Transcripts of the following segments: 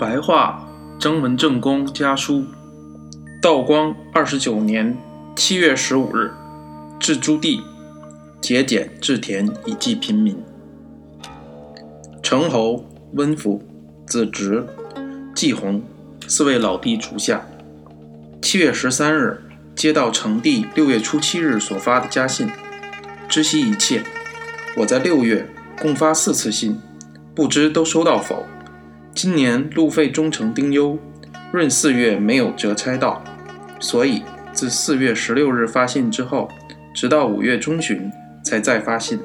白话征文正公家书，道光二十九年七月十五日，至朱棣，节俭治田以济贫民。成侯、温府、子侄、季弘四位老弟足下。七月十三日，接到成帝六月初七日所发的家信，知悉一切。我在六月共发四次信，不知都收到否？今年路费中成丁忧，闰四月没有折差到，所以自四月十六日发信之后，直到五月中旬才再发信，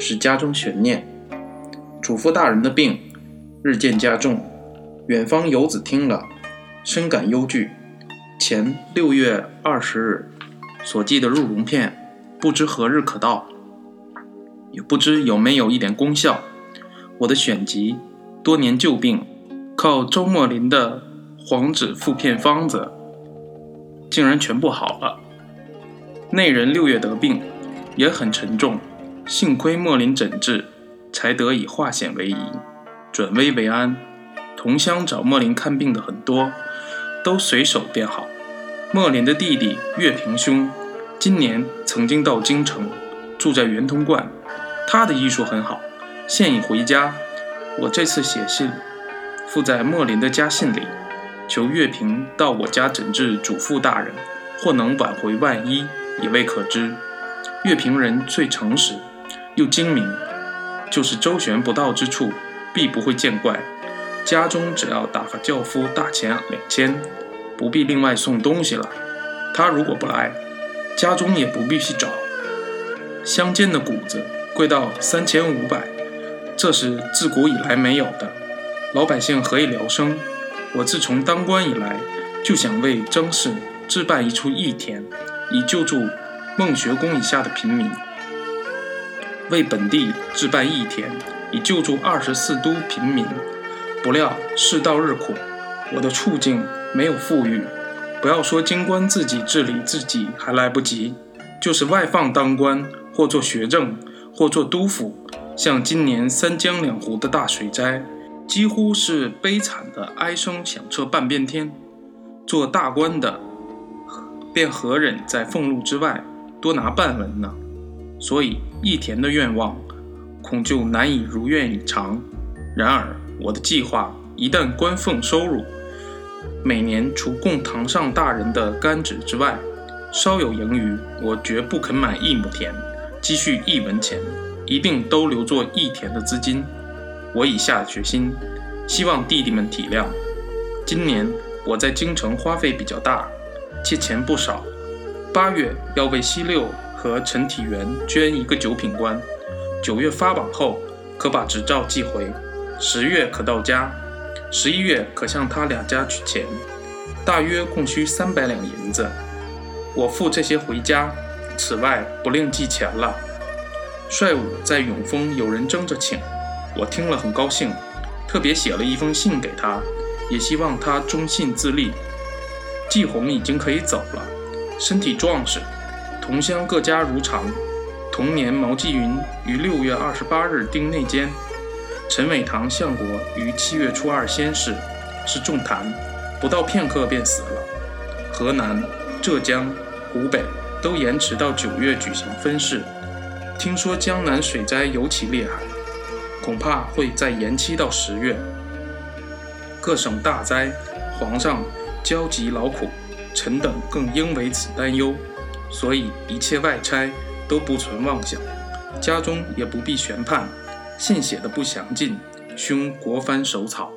使家中悬念。嘱咐大人的病日渐加重，远方游子听了，深感忧惧。前六月二十日所寄的入绒片，不知何日可到，也不知有没有一点功效。我的选集多年旧病。靠周莫林的黄纸附片方子，竟然全部好了。内人六月得病，也很沉重，幸亏莫林诊治，才得以化险为夷，转危为安。同乡找莫林看病的很多，都随手便好。莫林的弟弟岳平兄，今年曾经到京城，住在圆通观，他的医术很好，现已回家。我这次写信。附在莫林的家信里，求月平到我家诊治主父大人，或能挽回万一，也未可知。月平人最诚实，又精明，就是周旋不到之处，必不会见怪。家中只要打发轿夫大钱两千，不必另外送东西了。他如果不来，家中也不必去找。乡间的谷子贵到三千五百，这是自古以来没有的。老百姓何以疗生？我自从当官以来，就想为征士置办一处义田，以救助孟学宫以下的平民；为本地置办义田，以救助二十四都平民。不料世道日苦，我的处境没有富裕。不要说京官自己治理自己还来不及，就是外放当官，或做学政，或做督府，像今年三江两湖的大水灾。几乎是悲惨的哀声响彻半边天，做大官的便何忍在俸禄之外多拿半文呢？所以义田的愿望恐就难以如愿以偿。然而我的计划一旦官俸收入，每年除供堂上大人的干纸之外，稍有盈余，我绝不肯买一亩田，积蓄一文钱，一定都留作义田的资金。我已下决心，希望弟弟们体谅。今年我在京城花费比较大，借钱不少。八月要为西六和陈体元捐一个九品官，九月发榜后可把执照寄回，十月可到家，十一月可向他两家取钱，大约共需三百两银子。我付这些回家，此外不另寄钱了。帅武在永丰有人争着请。我听了很高兴，特别写了一封信给他，也希望他忠信自立。季红已经可以走了，身体壮实，同乡各家如常。同年，毛继云于六月二十八日定内监，陈伟堂相国于七月初二仙逝，是重痰，不到片刻便死了。河南、浙江、湖北都延迟到九月举行分事。听说江南水灾尤其厉害。恐怕会再延期到十月。各省大灾，皇上焦急劳苦，臣等更应为此担忧，所以一切外差都不存妄想，家中也不必悬判。信写的不详尽，兄国藩手草。